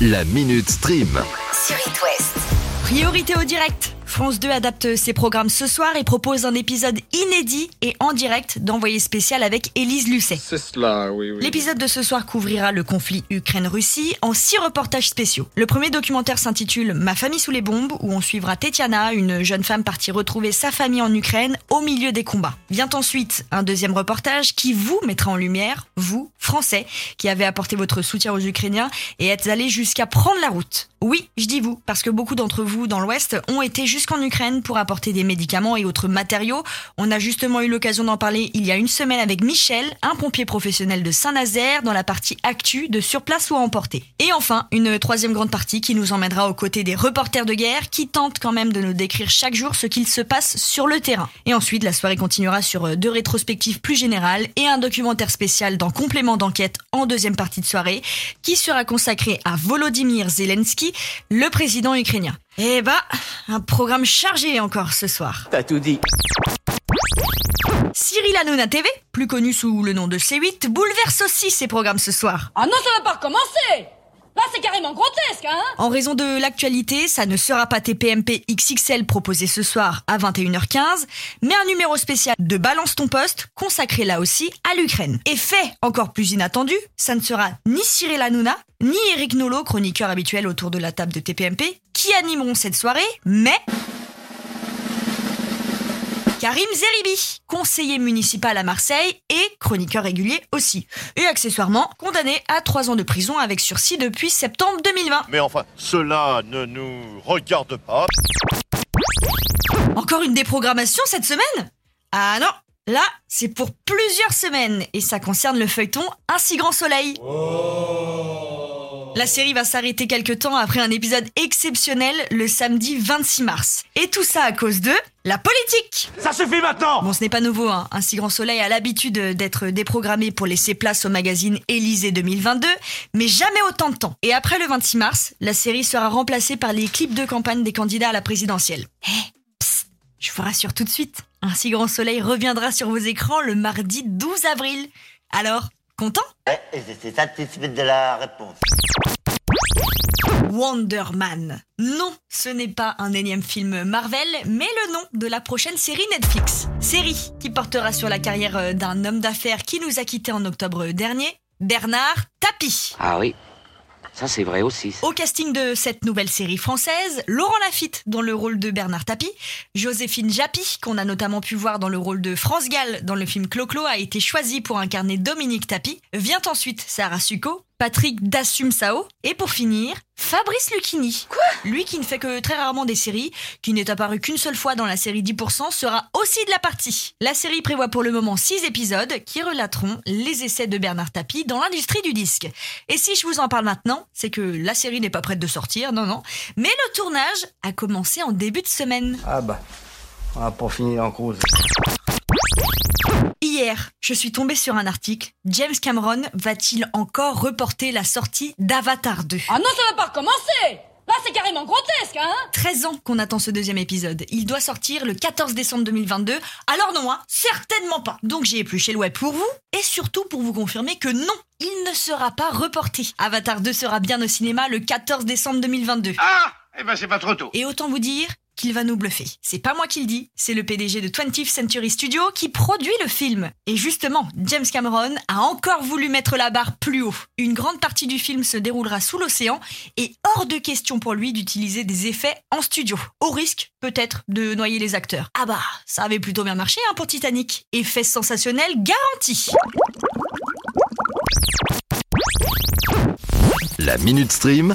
La Minute Stream. sur It West. Priorité au direct. France 2 adapte ses programmes ce soir et propose un épisode inédit et en direct d'envoyé spécial avec Élise Lucet. C'est cela, oui, oui. L'épisode de ce soir couvrira le conflit Ukraine-Russie en six reportages spéciaux. Le premier documentaire s'intitule Ma famille sous les bombes, où on suivra Tetiana, une jeune femme partie retrouver sa famille en Ukraine au milieu des combats. Vient ensuite un deuxième reportage qui vous mettra en lumière, vous, Français, qui avez apporté votre soutien aux Ukrainiens et êtes allés jusqu'à prendre la route. Oui, je dis vous, parce que beaucoup d'entre vous dans l'Ouest ont été jusqu'en Ukraine pour apporter des médicaments et autres matériaux. On a justement eu l'occasion d'en parler il y a une semaine avec Michel, un pompier professionnel de Saint-Nazaire, dans la partie actu de sur place ou à emporter. Et enfin, une troisième grande partie qui nous emmènera aux côtés des reporters de guerre qui tentent quand même de nous décrire chaque jour ce qu'il se passe sur le terrain. Et ensuite, la soirée continuera sur euh, deux rétrospectives plus générales et un documentaire spécial dans complément d'enquête en deuxième partie de soirée qui sera consacré à Volodymyr Zelensky, le président ukrainien. Eh bah, un programme chargé encore ce soir. T'as tout dit. Cyril Hanouna TV, plus connu sous le nom de C8, bouleverse aussi ses programmes ce soir. Ah non, ça va pas recommencer C'est carrément grotesque, hein En raison de l'actualité, ça ne sera pas TPMP XXL proposé ce soir à 21h15, mais un numéro spécial de Balance ton poste consacré là aussi à l'Ukraine. Et fait encore plus inattendu, ça ne sera ni Cyril Hanouna, ni Eric Nolot, chroniqueur habituel autour de la table de TPMP, qui animeront cette soirée, mais... Karim Zeribi, conseiller municipal à Marseille et chroniqueur régulier aussi. Et accessoirement, condamné à 3 ans de prison avec sursis depuis septembre 2020. Mais enfin, cela ne nous regarde pas. Encore une déprogrammation cette semaine? Ah non Là, c'est pour plusieurs semaines et ça concerne le feuilleton Un si grand soleil. La série va s'arrêter quelque temps après un épisode exceptionnel le samedi 26 mars. Et tout ça à cause de la politique Ça suffit maintenant Bon, ce n'est pas nouveau, hein. Un si grand soleil a l'habitude d'être déprogrammé pour laisser place au magazine Élysée 2022, mais jamais autant de temps. Et après le 26 mars, la série sera remplacée par les clips de campagne des candidats à la présidentielle. Eh, psst, je vous rassure tout de suite, un si grand soleil reviendra sur vos écrans le mardi 12 avril. Alors, content? Et j'étais satisfait de la réponse. Wonder Man. Non, ce n'est pas un énième film Marvel, mais le nom de la prochaine série Netflix. Série qui portera sur la carrière euh, d'un homme d'affaires qui nous a quittés en octobre dernier, Bernard Tapie. Ah oui, ça c'est vrai aussi. Au casting de cette nouvelle série française, Laurent Lafitte dans le rôle de Bernard Tapie, Joséphine Japy, qu'on a notamment pu voir dans le rôle de France Gall dans le film Clo-Clo, a été choisie pour incarner Dominique Tapie. Vient ensuite Sarah Succo, Patrick Dassum Sao, et pour finir, Fabrice Lucchini. Quoi? Lui qui ne fait que très rarement des séries, qui n'est apparu qu'une seule fois dans la série 10%, sera aussi de la partie. La série prévoit pour le moment 6 épisodes qui relateront les essais de Bernard Tapie dans l'industrie du disque. Et si je vous en parle maintenant, c'est que la série n'est pas prête de sortir, non non, mais le tournage a commencé en début de semaine. Ah bah, on va pas finir en cause. Hier, je suis tombée sur un article. James Cameron va-t-il encore reporter la sortie d'Avatar 2 Ah non, ça va pas recommencer Là, c'est carrément grotesque, hein 13 ans qu'on attend ce deuxième épisode. Il doit sortir le 14 décembre 2022. Alors non, hein, certainement pas. Donc j'ai épluché le web pour vous et surtout pour vous confirmer que non, il ne sera pas reporté. Avatar 2 sera bien au cinéma le 14 décembre 2022. Ah Eh ben c'est pas trop tôt. Et autant vous dire qu'il va nous bluffer. C'est pas moi qui le dis, c'est le PDG de 20th Century Studio qui produit le film. Et justement, James Cameron a encore voulu mettre la barre plus haut. Une grande partie du film se déroulera sous l'océan et hors de question pour lui d'utiliser des effets en studio. Au risque, peut-être, de noyer les acteurs. Ah bah, ça avait plutôt bien marché hein, pour Titanic. Effet sensationnel garanti. La Minute Stream.